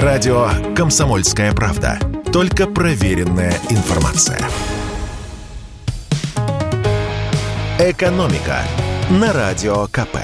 Радио «Комсомольская правда». Только проверенная информация. «Экономика» на Радио КП.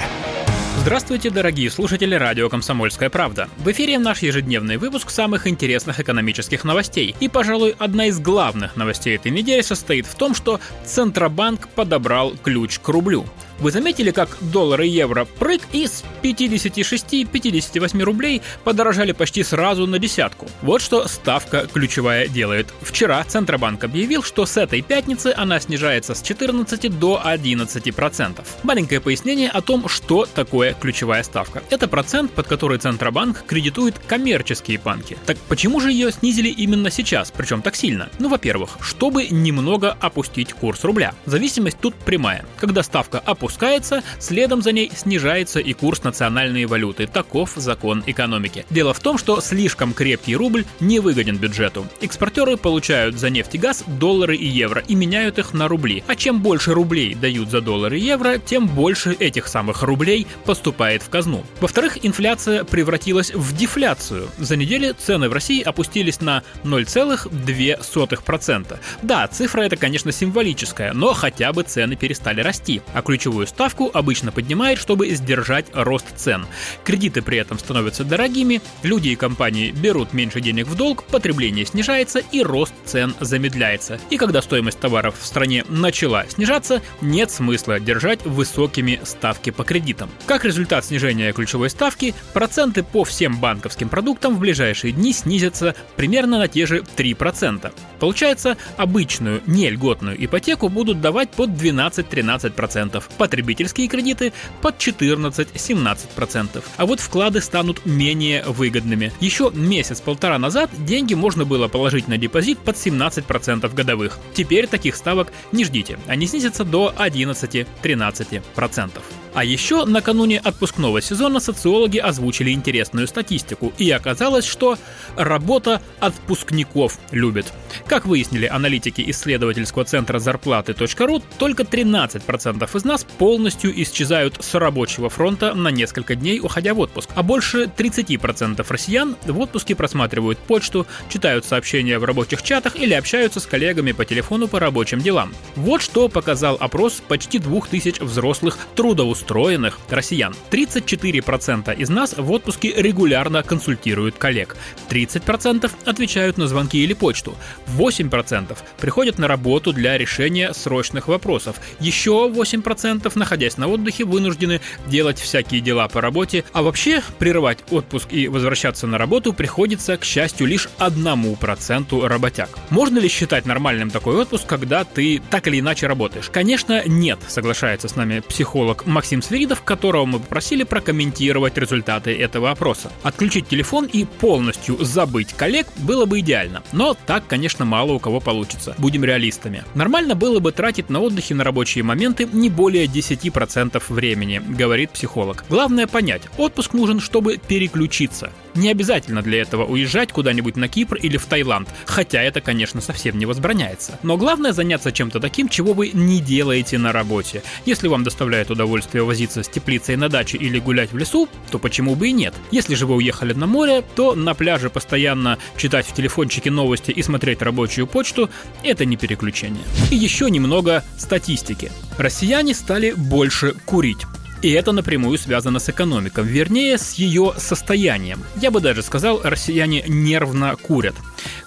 Здравствуйте, дорогие слушатели радио «Комсомольская правда». В эфире наш ежедневный выпуск самых интересных экономических новостей. И, пожалуй, одна из главных новостей этой недели состоит в том, что Центробанк подобрал ключ к рублю. Вы заметили, как доллар и евро прыг и с 56-58 рублей подорожали почти сразу на десятку? Вот что ставка ключевая делает. Вчера Центробанк объявил, что с этой пятницы она снижается с 14 до 11%. Маленькое пояснение о том, что такое ключевая ставка. Это процент, под который Центробанк кредитует коммерческие банки. Так почему же ее снизили именно сейчас, причем так сильно? Ну, во-первых, чтобы немного опустить курс рубля. Зависимость тут прямая. Когда ставка опускается, опускается, следом за ней снижается и курс национальной валюты. Таков закон экономики. Дело в том, что слишком крепкий рубль не выгоден бюджету. Экспортеры получают за нефть и газ доллары и евро и меняют их на рубли. А чем больше рублей дают за доллары и евро, тем больше этих самых рублей поступает в казну. Во-вторых, инфляция превратилась в дефляцию. За неделю цены в России опустились на 0,2%. Да, цифра это, конечно, символическая, но хотя бы цены перестали расти. А ключевую ключевую ставку обычно поднимает, чтобы сдержать рост цен. Кредиты при этом становятся дорогими, люди и компании берут меньше денег в долг, потребление снижается и рост цен замедляется. И когда стоимость товаров в стране начала снижаться, нет смысла держать высокими ставки по кредитам. Как результат снижения ключевой ставки, проценты по всем банковским продуктам в ближайшие дни снизятся примерно на те же 3%. Получается, обычную, не льготную ипотеку будут давать под 12-13%, потребительские кредиты под 14-17%. А вот вклады станут менее выгодными. Еще месяц-полтора назад деньги можно было положить на депозит под 17% годовых. Теперь таких ставок не ждите, они снизятся до 11-13%. А еще накануне отпускного сезона социологи озвучили интересную статистику, и оказалось, что работа отпускников любит. Как выяснили аналитики исследовательского центра зарплаты.ру, только 13% из нас полностью исчезают с рабочего фронта на несколько дней, уходя в отпуск. А больше 30% россиян в отпуске просматривают почту, читают сообщения в рабочих чатах или общаются с коллегами по телефону по рабочим делам. Вот что показал опрос почти 2000 взрослых трудоустроенных россиян. 34% из нас в отпуске регулярно консультируют коллег. 30% отвечают на звонки или почту. 8% приходят на работу для решения срочных вопросов. Еще 8% находясь на отдыхе, вынуждены делать всякие дела по работе, а вообще прерывать отпуск и возвращаться на работу приходится, к счастью, лишь одному проценту работяг. Можно ли считать нормальным такой отпуск, когда ты так или иначе работаешь? Конечно, нет, соглашается с нами психолог Максим Свиридов, которого мы попросили прокомментировать результаты этого опроса. Отключить телефон и полностью забыть коллег было бы идеально, но так, конечно, мало у кого получится. Будем реалистами. Нормально было бы тратить на отдыхе на рабочие моменты не более 10 10% времени, говорит психолог. Главное понять, отпуск нужен, чтобы переключиться. Не обязательно для этого уезжать куда-нибудь на Кипр или в Таиланд, хотя это, конечно, совсем не возбраняется. Но главное заняться чем-то таким, чего вы не делаете на работе. Если вам доставляет удовольствие возиться с теплицей на даче или гулять в лесу, то почему бы и нет? Если же вы уехали на море, то на пляже постоянно читать в телефончике новости и смотреть рабочую почту – это не переключение. И еще немного статистики. Россияне стали больше курить. И это напрямую связано с экономикой, вернее, с ее состоянием. Я бы даже сказал, россияне нервно курят.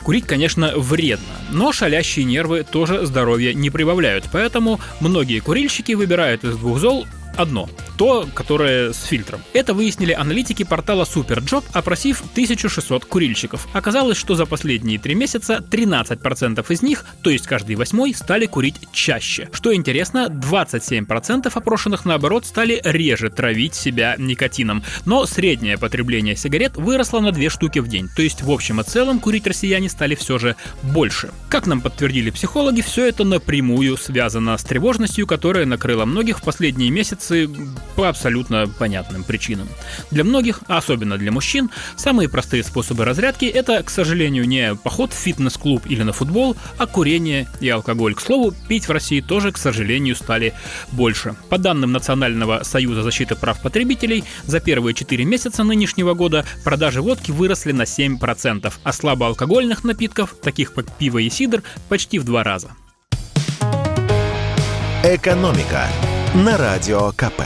Курить, конечно, вредно, но шалящие нервы тоже здоровья не прибавляют, поэтому многие курильщики выбирают из двух зол одно – то, которое с фильтром. Это выяснили аналитики портала Superjob, опросив 1600 курильщиков. Оказалось, что за последние три месяца 13% из них, то есть каждый восьмой, стали курить чаще. Что интересно, 27% опрошенных, наоборот, стали реже травить себя никотином. Но среднее потребление сигарет выросло на две штуки в день, то есть в общем и целом курить россияне стали все же больше. Как нам подтвердили психологи, все это напрямую связано с тревожностью, которая накрыла многих в последние месяцы по абсолютно понятным причинам. Для многих, а особенно для мужчин, самые простые способы разрядки – это, к сожалению, не поход в фитнес-клуб или на футбол, а курение и алкоголь. К слову, пить в России тоже, к сожалению, стали больше. По данным Национального союза защиты прав потребителей, за первые 4 месяца нынешнего года продажи водки выросли на 7%, а слабоалкогольных напитков, таких как пиво и сидр, почти в два раза. «Экономика» на Радио КП.